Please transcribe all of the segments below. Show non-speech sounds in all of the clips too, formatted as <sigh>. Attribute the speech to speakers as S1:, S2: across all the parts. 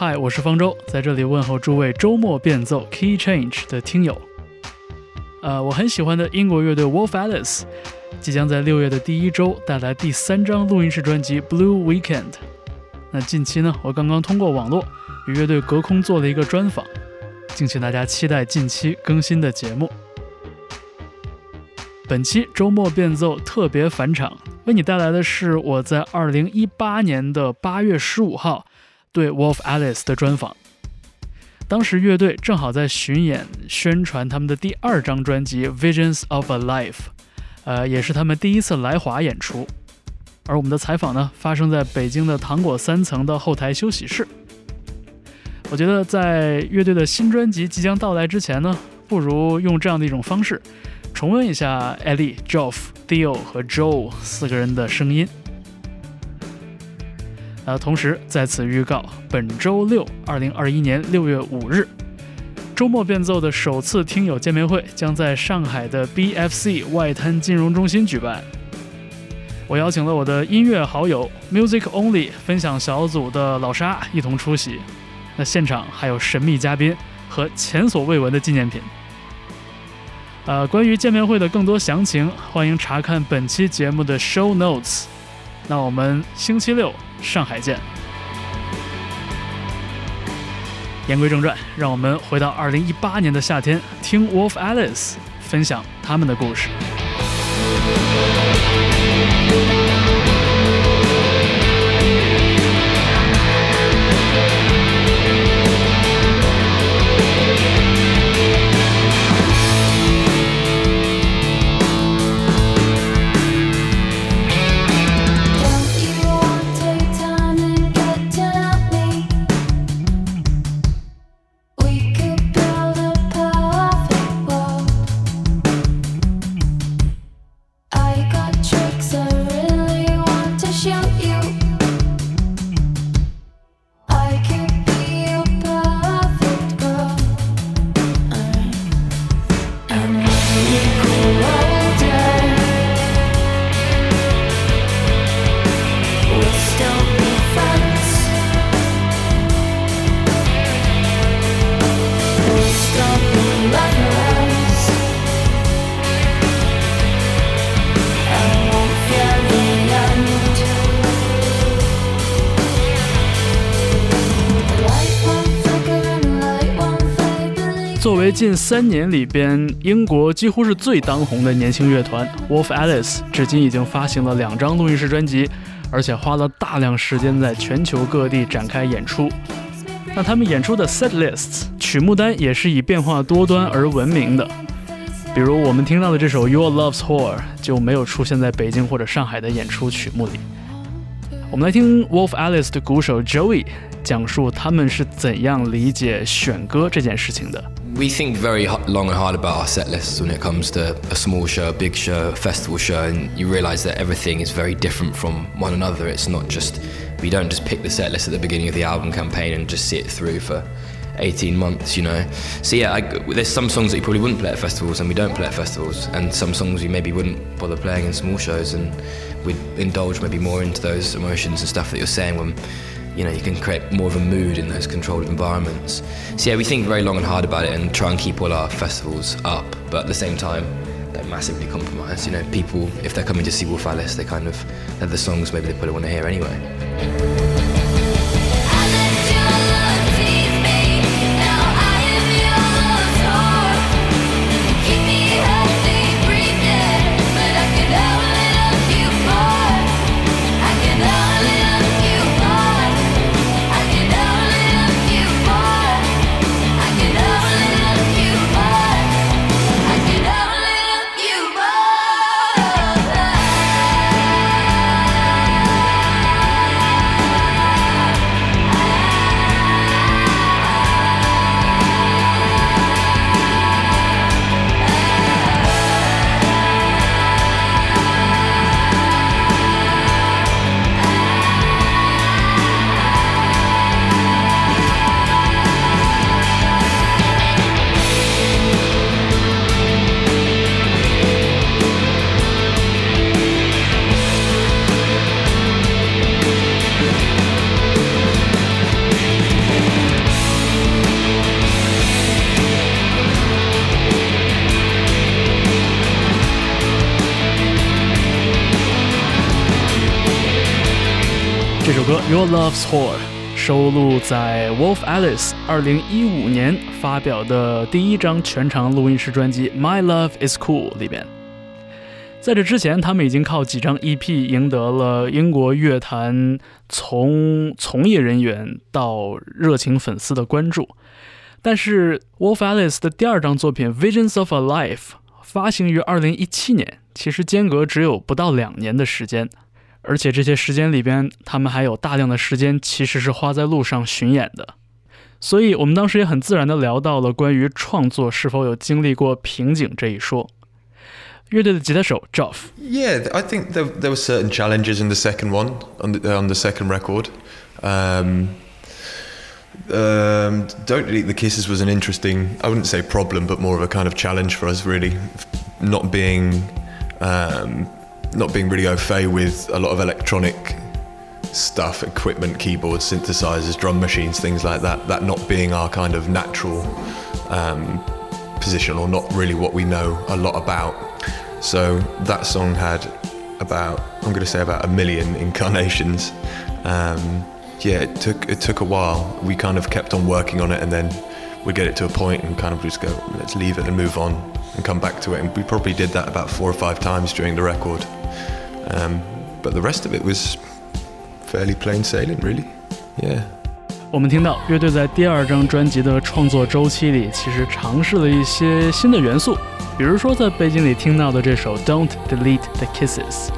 S1: 嗨，我是方舟，在这里问候诸位周末变奏 Key Change 的听友。呃，我很喜欢的英国乐队 Wolf Alice 即将在六月的第一周带来第三张录音室专辑 Blue Weekend。那近期呢，我刚刚通过网络与乐队隔空做了一个专访，敬请大家期待近期更新的节目。本期周末变奏特别返场，为你带来的是我在二零一八年的八月十五号。对 Wolf Alice 的专访，当时乐队正好在巡演宣传他们的第二张专辑《Visions of a Life》，呃，也是他们第一次来华演出。而我们的采访呢，发生在北京的糖果三层的后台休息室。我觉得在乐队的新专辑即将到来之前呢，不如用这样的一种方式，重温一下 Ellie、Geoff、Dio 和 Joe 四个人的声音。呃，同时在此预告，本周六，二零二一年六月五日，周末变奏的首次听友见面会将在上海的 BFC 外滩金融中心举办。我邀请了我的音乐好友 Music Only 分享小组的老沙一同出席。那现场还有神秘嘉宾和前所未闻的纪念品。呃，关于见面会的更多详情，欢迎查看本期节目的 Show Notes。那我们星期六。上海见。言归正传，让我们回到二零一八年的夏天，听 Wolf Alice 分享他们的故事。近三年里边，英国几乎是最当红的年轻乐团 Wolf Alice，至今已经发行了两张录音室专辑，而且花了大量时间在全球各地展开演出。那他们演出的 set lists 曲目单也是以变化多端而闻名的。比如我们听到的这首 Your Love's Whore 就没有出现在北京或者上海的演出曲目里。我们来听 Wolf Alice 的鼓手 Joey 讲述他们是怎样理解选歌这件事情的。
S2: We think very long and hard about our set lists when it comes to a small show, a big show, a festival show, and you realise that everything is very different from one another. It's not just, we don't just pick the set list at the beginning of the album campaign and just see it through for 18 months, you know. So yeah, I, there's some songs that you probably wouldn't play at festivals and we don't play at festivals, and some songs we maybe wouldn't bother playing in small shows, and we'd indulge maybe more into those emotions and stuff that you're saying when you know, you can create more of a mood in those controlled environments. So yeah, we think very long and hard about it and try and keep all our festivals up, but at the same time, they're massively compromised. You know, people, if they're coming to see Wolf Alice, they kind of, they're the songs maybe they probably want to hear anyway.
S1: Love's Whore》收录在 Wolf Alice 2015年发表的第一张全长录音室专辑《My Love Is Cool》里边。在这之前，他们已经靠几张 EP 赢得了英国乐坛从从业人员到热情粉丝的关注。但是 Wolf Alice 的第二张作品《Visions of a Life》发行于2017年，其实间隔只有不到两年的时间。而且这些时间里边，他们还有大量的时间其实是花在路上巡演的，所以我们当时也很自然的聊到了关于创作是否有经历过瓶颈这一说。乐队的吉他手
S3: Joff。Yeah, I think there, there were certain challenges in the second one on the, on the second record. Um, um, Don't Eat the Kisses was an interesting, I wouldn't say problem, but more of a kind of challenge for us, really. Not being um, not being really au fait with a lot of electronic stuff, equipment, keyboards, synthesizers, drum machines, things like that. That not being our kind of natural um, position or not really what we know a lot about. So that song had about I'm going to say about a million <laughs> incarnations. Um, yeah, it took it took a while. We kind of kept on working on it, and then we'd get it to a point and kind of just go, let's leave it and move on and come back to it. And we probably did that about four or five times during the record. Um, but the rest of it was fairly plain sailing, really. Yeah.
S1: 我们听到乐队在第二张专辑的创作周期里，其实尝试了一些新的元素，比如说在背景里听到的这首《Don't Delete the Kisses》，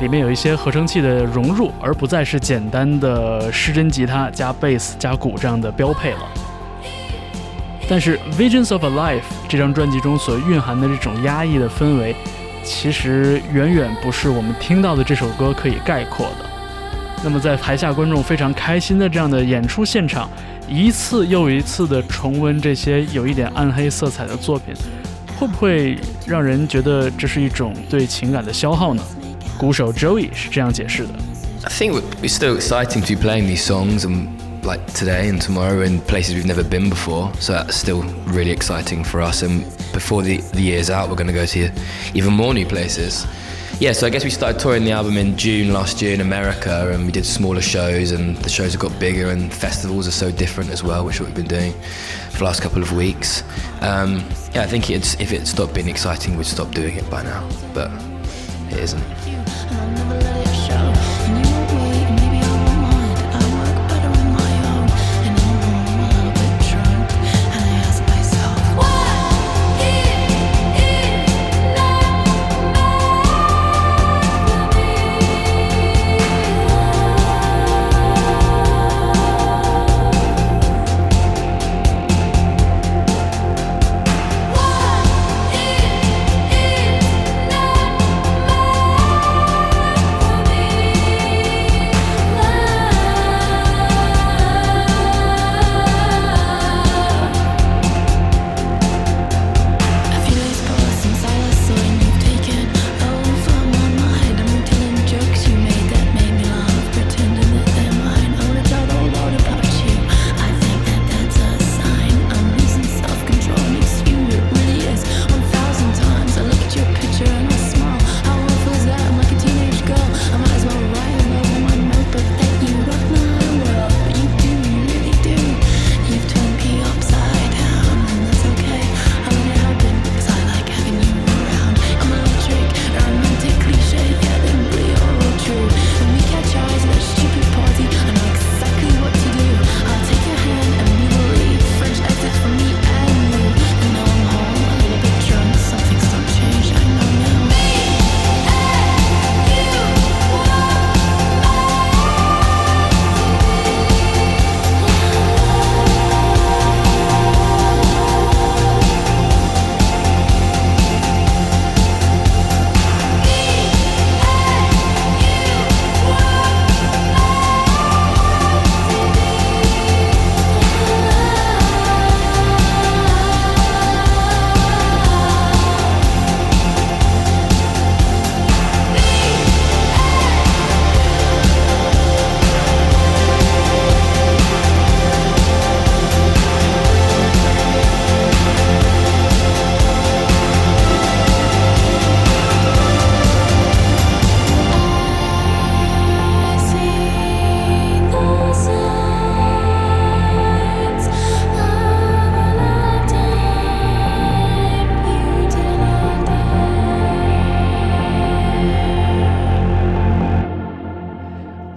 S1: 里面有一些合成器的融入，而不再是简单的失真吉他加贝斯加鼓这样的标配了。但是《Visions of a Life》这张专辑中所蕴含的这种压抑的氛围。其实远远不是我们听到的这首歌可以概括的。那么，在台下观众非常开心的这样的演出现场，一次又一次的重温这些有一点暗黑色彩的作品，会不会让人觉得这是一种对情感的消耗呢？鼓手 Joey 是这样解释的
S2: ：I think it's still exciting to be playing these songs and like today and tomorrow in places we've never been before. So that's still really exciting for us. And before the, the year's out, we're going to go to even more new places. Yeah, so I guess we started touring the album in June last year in America, and we did smaller shows, and the shows have got bigger, and festivals are so different as well, which we've been doing for the last couple of weeks. Um, yeah, I think it's, if it stopped being exciting, we'd stop doing it by now, but it isn't.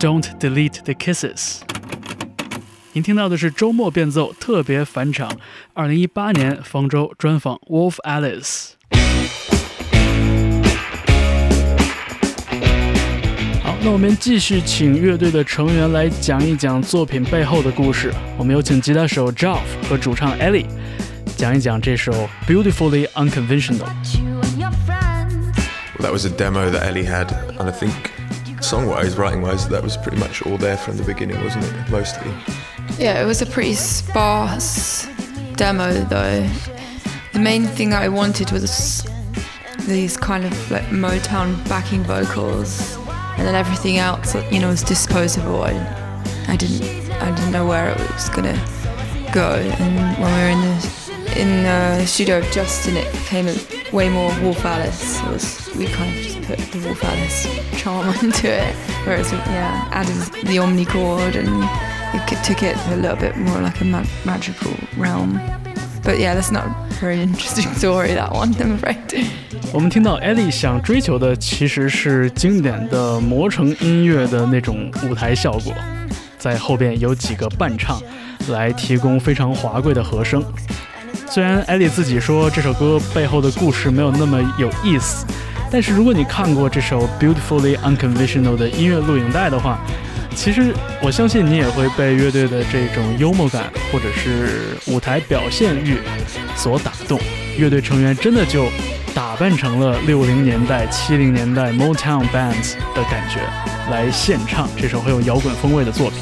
S1: Don't Delete the Kisses。您听到的是周末变奏特别返场，二零一八年方舟专访 Wolf Alice。好，那我们继续请乐队的成员来讲一讲作品背后的故事。我们有请吉他手 Jeff 和主唱 Ellie 讲一讲这首 Beautifully
S3: Unconventional。Well, that was a demo that Ellie had, and I think song-wise, writing-wise, that was pretty much all there from the beginning, wasn't it? Mostly.
S4: Yeah, it was a pretty sparse demo though. The main thing I wanted was these kind of like Motown backing vocals, and then everything else, you know, was disposable. I, I didn't, I didn't know where it was gonna go. And when we were in the in the studio of Justin, it came way more Wolf Alice. It was we kind of just put the Wolf Alice charm <laughs> into it, whereas yeah, added the Omni chord and it took it a little bit more like a ma magical realm. But yeah, that's not a very interesting <laughs> story. That one, I'm afraid. <laughs>
S1: 我们听到 Ellie 想追求的其实是经典的魔城音乐的那种舞台效果，在后边有几个伴唱来提供非常华贵的和声。虽然 Ellie 自己说这首歌背后的故事没有那么有意思， 但是如果你看过这首 Beautifully Unconventional 的音乐录影带的话，其实我相信你也会被乐队的这种幽默感或者是舞台表现欲所打动。乐队成员真的就打扮成了六零年代、七零年代 Motown bands 的感觉，来献唱这首很有摇滚风味的作品。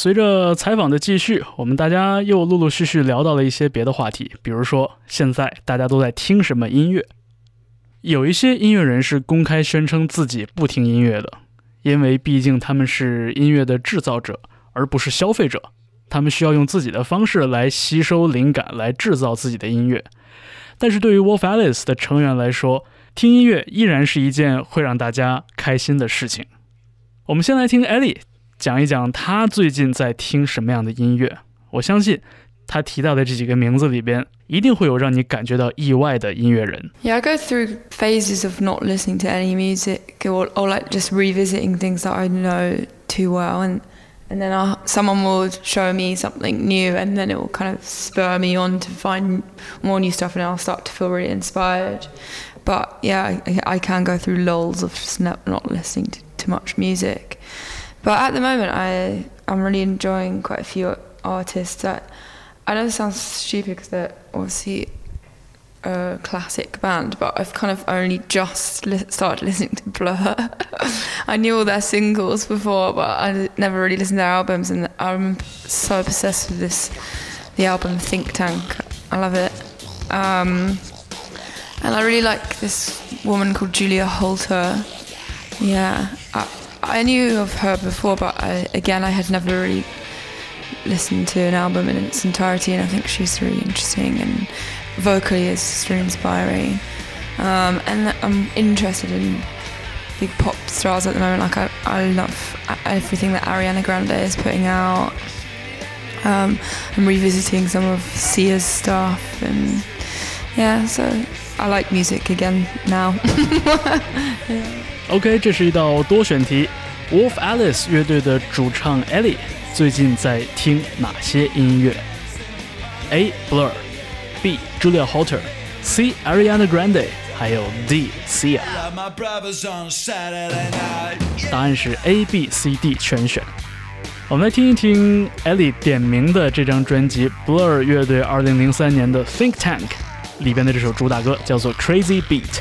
S1: 随着采访的继续，我们大家又陆陆续续聊到了一些别的话题，比如说现在大家都在听什么音乐。有一些音乐人是公开宣称自己不听音乐的，因为毕竟他们是音乐的制造者，而不是消费者。他们需要用自己的方式来吸收灵感，来制造自己的音乐。但是对于 Wolf Alice 的成员来说，听音乐依然是一件会让大家开心的事情。我们先来听 Ellie。讲一讲他最近在听什么样的音乐。我相信他提到的这几个名字里边，一定会有让你感觉到意外的音乐人。
S4: Yeah, I go through phases of not listening to any music or, or like just revisiting things that I know too well, and and then I'll, someone will show me something new, and then it will kind of spur me on to find more new stuff, and I'll start to feel really inspired. But yeah, I, I can go through lulls of just not, not listening to too much music. But at the moment, I I'm really enjoying quite a few artists that I know sounds stupid because they're obviously a classic band, but I've kind of only just li- started <laughs> listening to Blur. I knew all their singles before, but I never really listened to their albums, and I'm so obsessed with this the album Think Tank. I love it. Um, and I really like this woman called Julia Holter. Yeah, I, I knew of her before, but I, again, I had never really listened to an album in its entirety, and I think she's really interesting and vocally is really inspiring. Um, and I'm interested in big pop stars at the moment. Like I, I love everything that Ariana Grande is putting out. Um, I'm revisiting some of Sia's stuff, and yeah, so I like music again now. <laughs>
S1: yeah. OK，这是一道多选题。Wolf Alice 乐队的主唱 Ellie 最近在听哪些音乐？A. Blur，B. Julia Holter，C. Ariana Grande，还有 D. Sia。答案是 A、B、C、D 全选。我们来听一听 Ellie 点名的这张专辑 Blur 乐队2003年的 Think Tank 里边的这首主打歌，叫做 Crazy Beat。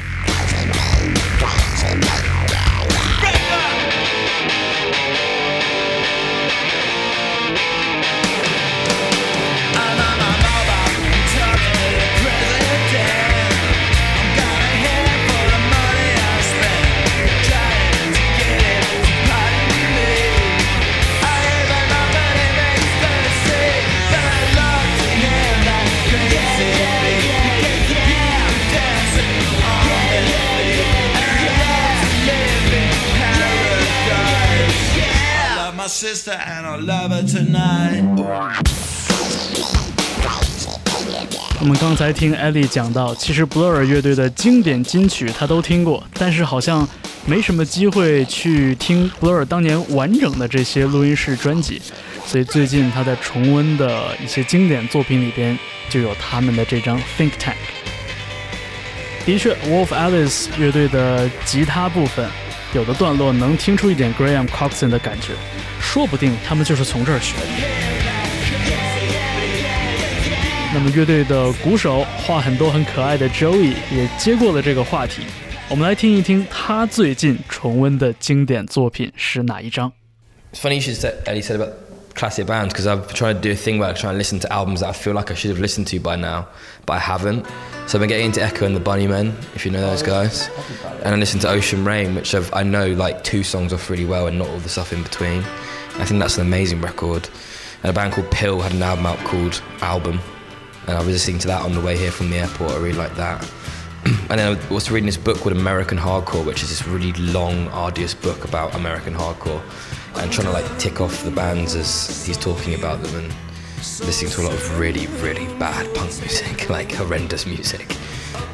S5: Sister and I'll love her tonight.
S1: 我们刚才听艾莉讲到，其实 Blur 乐队的经典金曲他都听过，但是好像没什么机会去听 Blur 当年完整的这些录音室专辑，所以最近他在重温的一些经典作品里边就有他们的这张 Think Tank。的确，Wolf Alice 乐队的吉他部分有的段落能听出一点 Graham Coxon 的感觉，说不定他们就是从这儿学的。那么乐队的鼓手画很多很可爱的 Joey 也接过了这个话题，我们来听一听他最近重温的经典作品是哪一张。
S2: It's funny you should say, Eddie said about classic bands because I've tried to do a thing where I try and listen to albums that I feel like I should have listened to by now, but I haven't. So I've been getting into Echo and the Bunnymen, if you know those guys, and I listened to Ocean Rain, which I've, I know like two songs off really well and not all the stuff in between. I think that's an amazing record. And a band called Pill had an album out called Album, and I was listening to that on the way here from the airport. I really like that. <clears throat> and then I was reading this book called American Hardcore, which is this really long, arduous book about American hardcore, and trying to like tick off the bands as he's talking about them, and listening to a lot of really, really bad punk music, like <laughs> horrendous music.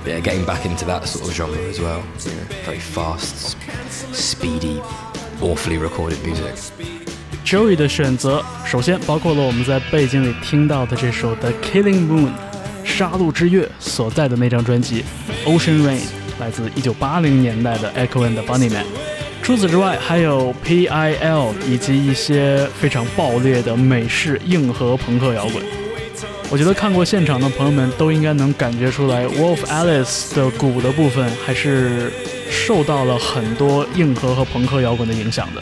S2: Yeah, getting back into that sort of genre as well. You know, very fast, speedy, awfully recorded music.
S1: Joey 的选择，首先包括了我们在背景里听到的这首《The Killing Moon》杀戮之月所在的那张专辑《Ocean Rain》，来自1980年代的 Echo and the Bunnymen。 除此之外，还有 P.I.L. 以及一些非常爆裂的美式硬核朋克摇滚。我觉得看过现场的朋友们都应该能感觉出来，Wolf Alice 的鼓的部分还是受到了很多硬核和朋克摇滚的影响的。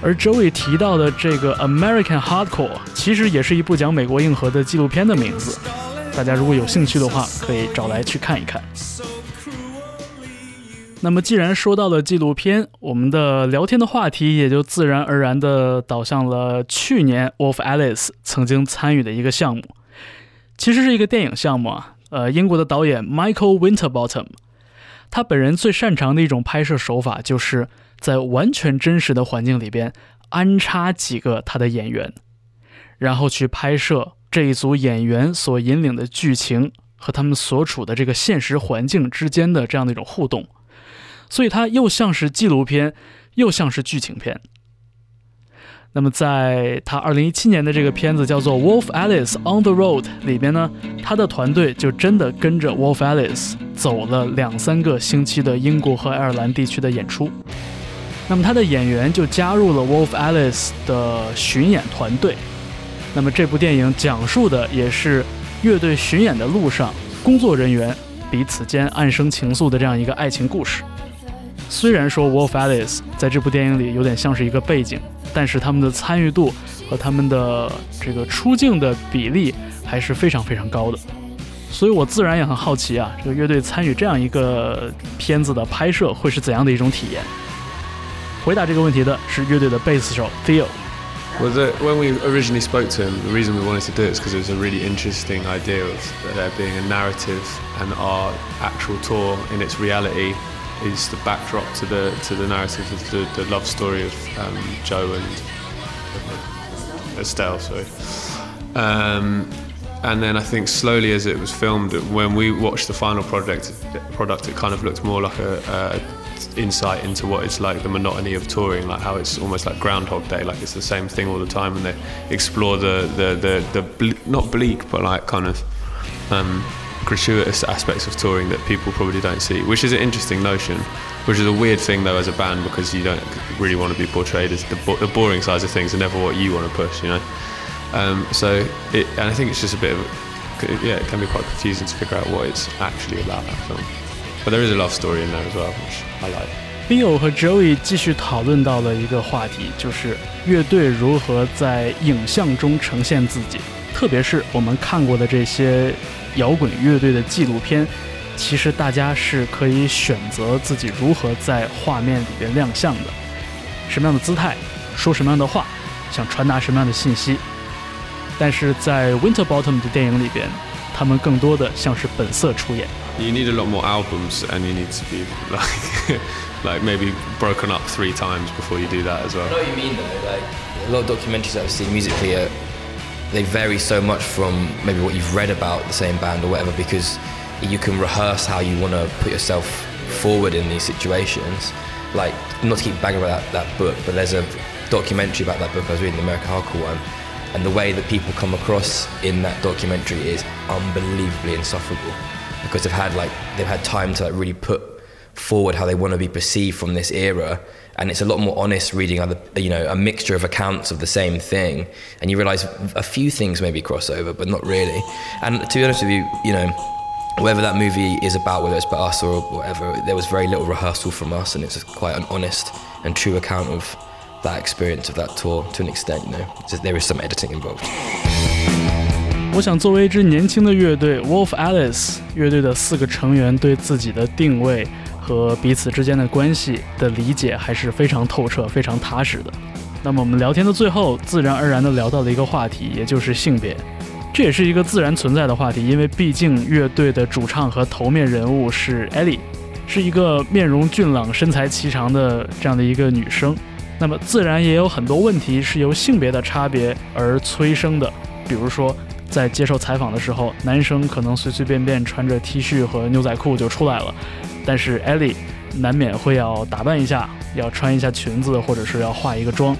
S1: 而 Joey 提到的这个 American Hardcore，其实也是一部讲美国硬核的纪录片的名字。大家如果有兴趣的话，可以找来去看一看。那么，既然说到了纪录片，我们的聊天的话题也就自然而然地导向了去年 Wolf Alice 曾经参与的一个项目，其实是一个电影项目啊。呃，英国的导演 Michael Winterbottom，他本人最擅长的一种拍摄手法就是。在完全真实的环境里边安插几个他的演员，然后去拍摄这一组演员所引领的剧情和他们所处的这个现实环境之间的这样的一种互动，所以它又像是纪录片，又像是剧情片。那么，在他二零一七年的这个片子叫做《Wolf Alice on the Road》里边呢，他的团队就真的跟着 Wolf Alice 走了两三个星期的英国和爱尔兰地区的演出。那么他的演员就加入了 Wolf Alice 的巡演团队。那么这部电影讲述的也是乐队巡演的路上，工作人员彼此间暗生情愫的这样一个爱情故事。虽然说 Wolf Alice 在这部电影里有点像是一个背景，但是他们的参与度和他们的这个出镜的比例还是非常非常高的。所以我自然也很好奇啊，这个乐队参与这样一个片子的拍摄会是怎样的一种体验？回答这个问题的是乐队的贝斯手 Theo。
S6: Well, the, when we originally spoke to him, the reason we wanted to do it is because it was a really interesting idea of there being a narrative, and our actual tour in its reality is the backdrop to the to the narrative of the, the love story of um, Joe and Estelle. Sorry. Um, and then I think slowly as it was filmed, when we watched the final project, product, it kind of looked more like a, a insight into what it's like the monotony of touring, like how it's almost like Groundhog Day, like it's the same thing all the time, and they explore the the the, the ble- not bleak but like kind of um, gratuitous aspects of touring that people probably don't see, which is an interesting notion. Which is a weird thing though as a band because you don't really want to be portrayed as the, bo- the boring sides of things and never what you want to push, you know. Um, so, it, and I think it's just a bit of, yeah, it can be quite confusing to figure out what it's actually about that film. But there is a love story in there as well, which I like.
S1: Bill 和 Joey 继续讨论到了一个话题，就是乐队如何在影像中呈现自己。 特别是我们看过的这些摇滚乐队的纪录片，其实大家是可以选择自己如何在画面里边亮相的，什么样的姿态，说什么样的话，想传达什么样的信息。但是在 Winterbottom 的电影里边。他们更多的像是本色出演。
S6: You need a lot more albums, and you need to be like, like maybe broken up three times before you do that as well.
S2: I know what you mean though. Like a lot of documentaries I've seen musically, are, they vary so much from maybe what you've read about the same band or whatever because you can rehearse how you want to put yourself forward in these situations. Like not to keep banging about that, that book, but there's a documentary about that book I was reading, the American Hardcore one, and the way that people come across in that documentary is unbelievably insufferable because they've had like they've had time to like really put forward how they want to be perceived from this era and it's a lot more honest reading other you know a mixture of accounts of the same thing and you realize a few things maybe cross over but not really and to be honest with you you know whatever that movie is about whether it's about us or whatever there was very little rehearsal from us and it's quite an honest and true account of that experience of that tour to an extent you know just, there is some editing involved
S1: 我想，作为一支年轻的乐队，Wolf Alice 乐队的四个成员对自己的定位 和彼此之间的关系的理解还是非常透彻、非常踏实的。那么，我们聊天的最后，自然而然地聊到了一个话题，也就是性别。这也是一个自然存在的话题，因为毕竟乐队的主唱和头面人物是 Ellie，是一个面容俊朗、身材颀长的这样的一个女生。那么，自然也有很多问题是由性别的差别而催生的，比如说。在接受采访的时候，男生可能随随便便穿着 T 恤和牛仔裤就出来了，但是 Ellie 难免会要打扮一下，要穿一下裙子，或者是要化一个妆。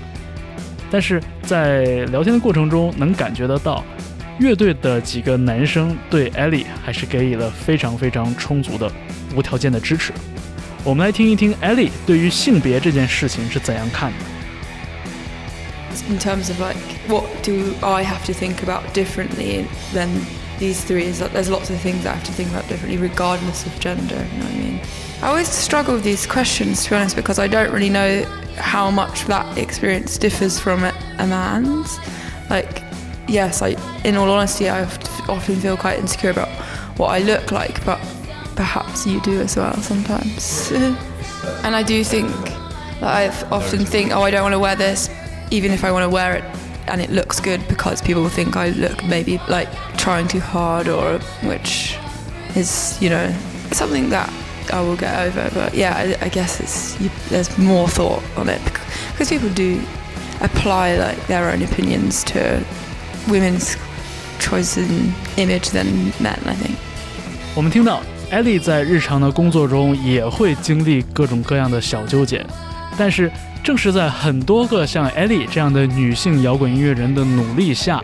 S1: 但是在聊天的过程中，能感觉得到，乐队的几个男生对 Ellie 还是给予了非常非常充足的、无条件的支持。我们来听一听 Ellie 对于性别这件事情是怎样看的。
S4: in terms of like what do I have to think about differently than these three is that there's lots of things I have to think about differently regardless of gender, you know what I mean? I always struggle with these questions to be honest because I don't really know how much that experience differs from a, man's. Like, yes, I, in all honesty, I often feel quite insecure about what I look like, but perhaps you do as well sometimes. <laughs> and I do think that I often think, oh, I don't want to wear this even if I want to wear it and it looks good because people think I look maybe like trying too hard or which is you know something that I will get over but yeah I, I guess it's you, there's more thought on it because people do apply like their own opinions to women's choice and image than men I think
S1: 我们听到 Ellie 在日常的工作中也会经历各种各样的小纠结，但是正是在很多个像 Ellie 这样的女性摇滚音乐人的努力下，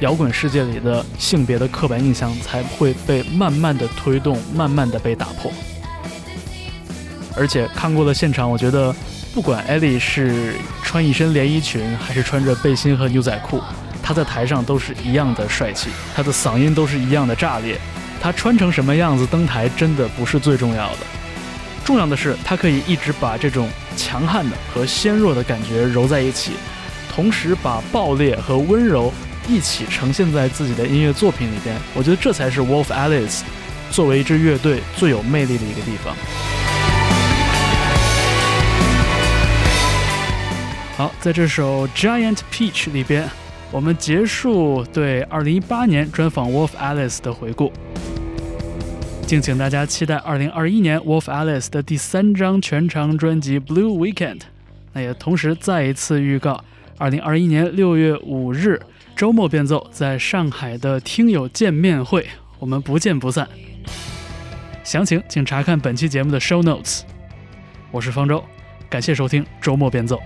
S1: 摇滚世界里的性别的刻板印象才会被慢慢的推动，慢慢的被打破。而且看过了现场，我觉得不管 Ellie 是穿一身连衣裙，还是穿着背心和牛仔裤，她在台上都是一样的帅气，她的嗓音都是一样的炸裂。她穿成什么样子登台，真的不是最重要的。重要的是，他可以一直把这种强悍的和纤弱的感觉揉在一起，同时把爆裂和温柔一起呈现在自己的音乐作品里边。我觉得这才是 Wolf Alice 作为一支乐队最有魅力的一个地方。好，在这首 Giant Peach 里边，我们结束对2018年专访 Wolf Alice 的回顾。敬请大家期待二零二一年 Wolf Alice 的第三张全长专辑《Blue Weekend》。那也同时再一次预告，二零二一年六月五日周末变奏在上海的听友见面会，我们不见不散。详情请查看本期节目的 Show Notes。我是方舟，感谢收听周末变奏。